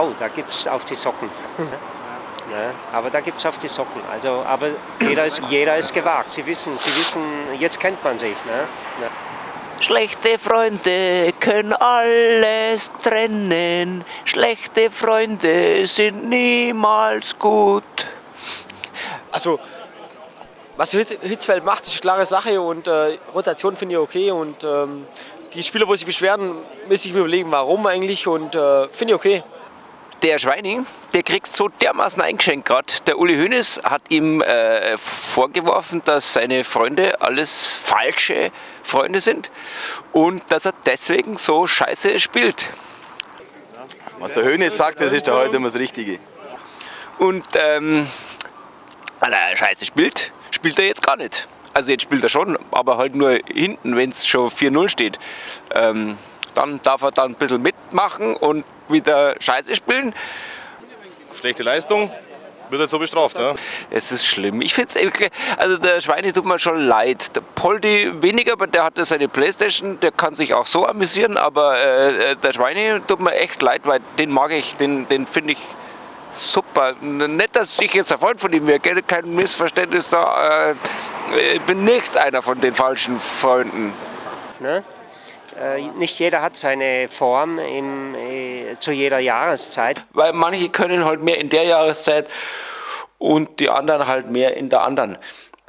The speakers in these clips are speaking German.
Oh, da gibt es auf die Socken. Ja, aber da gibt es auf die Socken. Also, aber jeder ist, jeder ist gewagt. Sie wissen, Sie wissen, jetzt kennt man sich. Ne? Ja. Schlechte Freunde können alles trennen. Schlechte Freunde sind niemals gut. Also, was Hitzfeld macht, ist eine klare Sache und äh, Rotation finde ich okay. Und ähm, die Spieler, wo sich beschweren, müssen sich überlegen, warum eigentlich und äh, finde ich okay. Der Schweining, der kriegt so dermaßen eingeschenkt gerade. Der Uli Hoeneß hat ihm äh, vorgeworfen, dass seine Freunde alles falsche Freunde sind und dass er deswegen so scheiße spielt. Was der Hoeneß sagt, das ist da heute immer das Richtige. Und ähm, weil er scheiße spielt, spielt er jetzt gar nicht. Also jetzt spielt er schon, aber halt nur hinten, wenn es schon 4-0 steht. Ähm, dann darf er dann ein bisschen mitmachen und wieder Scheiße spielen. Schlechte Leistung, wird jetzt so bestraft. Ja? Es ist schlimm. Ich finde es also der Schweine tut mir schon leid. Der Poldi weniger, aber der hatte seine Playstation, der kann sich auch so amüsieren, aber äh, der Schweine tut mir echt leid, weil den mag ich, den, den finde ich super. Nicht, dass ich jetzt ein Freund von ihm wäre, kein Missverständnis da. Äh, ich bin nicht einer von den falschen Freunden. Ne? Äh, nicht jeder hat seine Form im, äh, zu jeder Jahreszeit. Weil manche können halt mehr in der Jahreszeit und die anderen halt mehr in der anderen.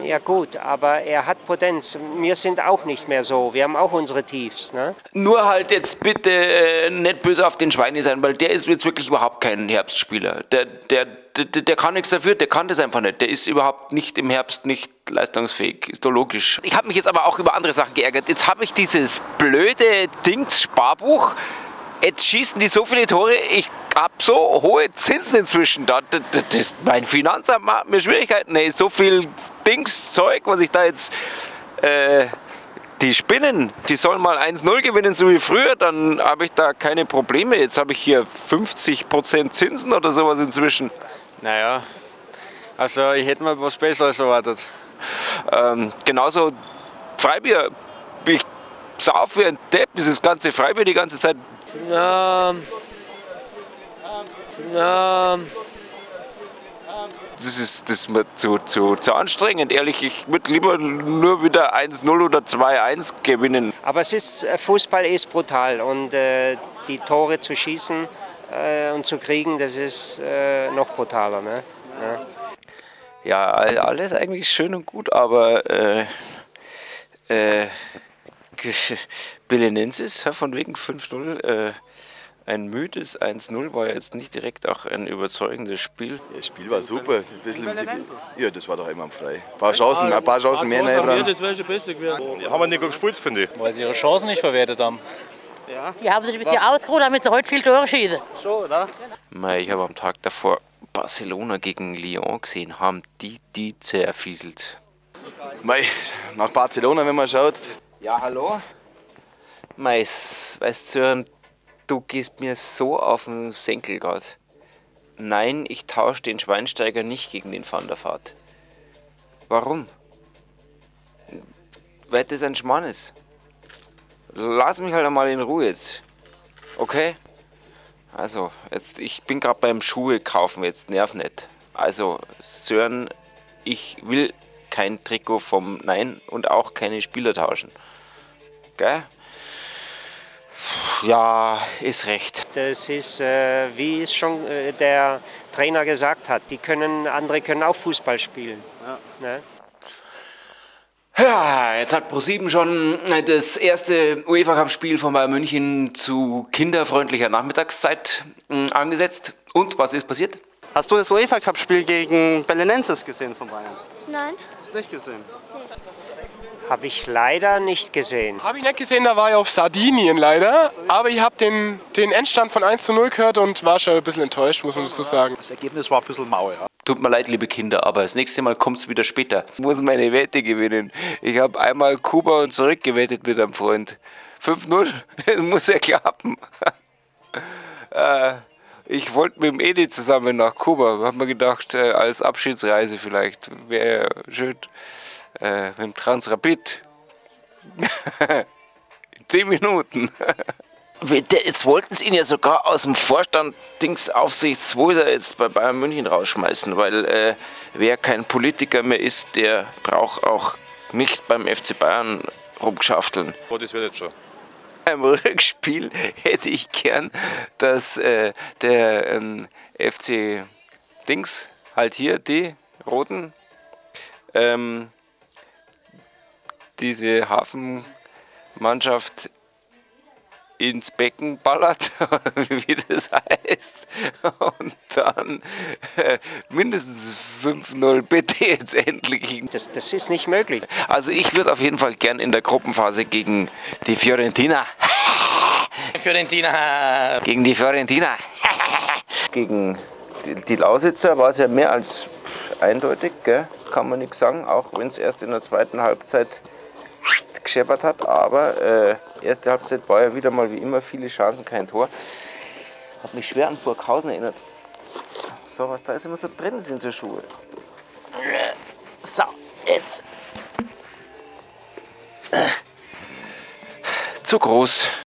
Ja gut, aber er hat Potenz. Wir sind auch nicht mehr so. Wir haben auch unsere Tiefs. Ne? Nur halt jetzt bitte äh, nicht böse auf den Schweine sein, weil der ist jetzt wirklich überhaupt kein Herbstspieler. Der, der, der, der kann nichts dafür, der kann das einfach nicht. Der ist überhaupt nicht im Herbst nicht leistungsfähig. Ist doch logisch. Ich habe mich jetzt aber auch über andere Sachen geärgert. Jetzt habe ich dieses blöde Dings-Sparbuch jetzt schießen die so viele Tore, ich habe so hohe Zinsen inzwischen. Da, das, das, mein Finanzamt macht mir Schwierigkeiten. Ey, so viel Dings, Zeug, was ich da jetzt. Äh, die Spinnen, die sollen mal 1-0 gewinnen, so wie früher, dann habe ich da keine Probleme. Jetzt habe ich hier 50% Zinsen oder sowas inzwischen. Naja, also ich hätte mir was Besseres erwartet. Ähm, genauso Freibier. Ich sauf wie ein Depp, dieses ganze Freibier die ganze Zeit ähm, ähm, das ist, das ist mir zu, zu, zu anstrengend, ehrlich. Ich würde lieber nur wieder 1-0 oder 2-1 gewinnen. Aber es ist, äh, Fußball ist brutal und äh, die Tore zu schießen äh, und zu kriegen, das ist äh, noch brutaler. Ne? Ja. ja. alles eigentlich schön und gut, aber äh, äh, Belenensis, von wegen 5-0. Ein müdes 1-0 war jetzt nicht direkt auch ein überzeugendes Spiel. Das Spiel war super. Ein bisschen ja, das war doch immer frei. Ein paar Chancen, ein paar Chancen mehr dran. Das wäre schon besser gewesen. Die haben nicht gut gespielt, finde ich. Weil sie ihre Chancen nicht verwertet haben. Ja. Die haben sich ein bisschen ausgeruht, damit sie heute viel Tore schießen. Schon, oder? Ich habe am Tag davor Barcelona gegen Lyon gesehen, haben die die zerfieselt. Mei, nach Barcelona, wenn man schaut. Ja, hallo? Mais, weißt du, du gehst mir so auf den Senkel gerade. Nein, ich tausche den Schweinsteiger nicht gegen den Van der Vaart. Warum? Weil das ein Schmarrn ist. Lass mich halt einmal in Ruhe jetzt. Okay? Also, jetzt, ich bin gerade beim Schuhe kaufen, jetzt nerv nicht. Also, Sören, ich will kein Trikot vom Nein und auch keine Spieler tauschen. Gell? Ja, ist recht. Das ist, äh, wie es schon äh, der Trainer gesagt hat, die können, andere können auch Fußball spielen. Ja. Ne? Ja, jetzt hat ProSieben schon das erste UEFA Cup Spiel von Bayern München zu kinderfreundlicher Nachmittagszeit hm, angesetzt. Und was ist passiert? Hast du das UEFA Cup Spiel gegen Belenenses gesehen von Bayern? Nein. Hast du nicht gesehen? Habe ich leider nicht gesehen. Habe ich nicht gesehen, da war ich auf Sardinien leider. Aber ich habe den, den Endstand von 1 zu 0 gehört und war schon ein bisschen enttäuscht, muss man so sagen. Das Ergebnis war ein bisschen mau, ja. Tut mir leid, liebe Kinder, aber das nächste Mal kommt es wieder später. Ich muss meine Wette gewinnen. Ich habe einmal Kuba und zurück gewettet mit einem Freund. 5-0, das muss ja klappen. Äh, ich wollte mit dem Edi zusammen nach Kuba. Hab mir gedacht, äh, als Abschiedsreise vielleicht wäre schön äh, mit dem Transrapid. In 10 Minuten. Jetzt wollten sie ihn ja sogar aus dem Vorstand Dings Aufsichts, wo ist er jetzt bei Bayern München rausschmeißen, weil äh, wer kein Politiker mehr ist, der braucht auch nicht beim FC Bayern rumgeschafteln. Oh, das wird jetzt schon. Beim Rückspiel hätte ich gern, dass äh, der ähm, FC Dings, halt hier die Roten, ähm, diese Hafenmannschaft ins Becken ballert, wie das heißt, und dann äh, mindestens 5-0 bitte jetzt endlich. Das, das ist nicht möglich. Also ich würde auf jeden Fall gern in der Gruppenphase gegen die Fiorentina. Fiorentina. Gegen die Fiorentina. gegen die, die Lausitzer war es ja mehr als eindeutig, gell? kann man nichts sagen, auch wenn es erst in der zweiten Halbzeit gescheppert hat. Aber äh, erste Halbzeit war ja wieder mal wie immer viele Chancen, kein Tor. Hat mich schwer an Burghausen erinnert. So, was da ist immer so drin sind so Schuhe. So, jetzt. Zu groß.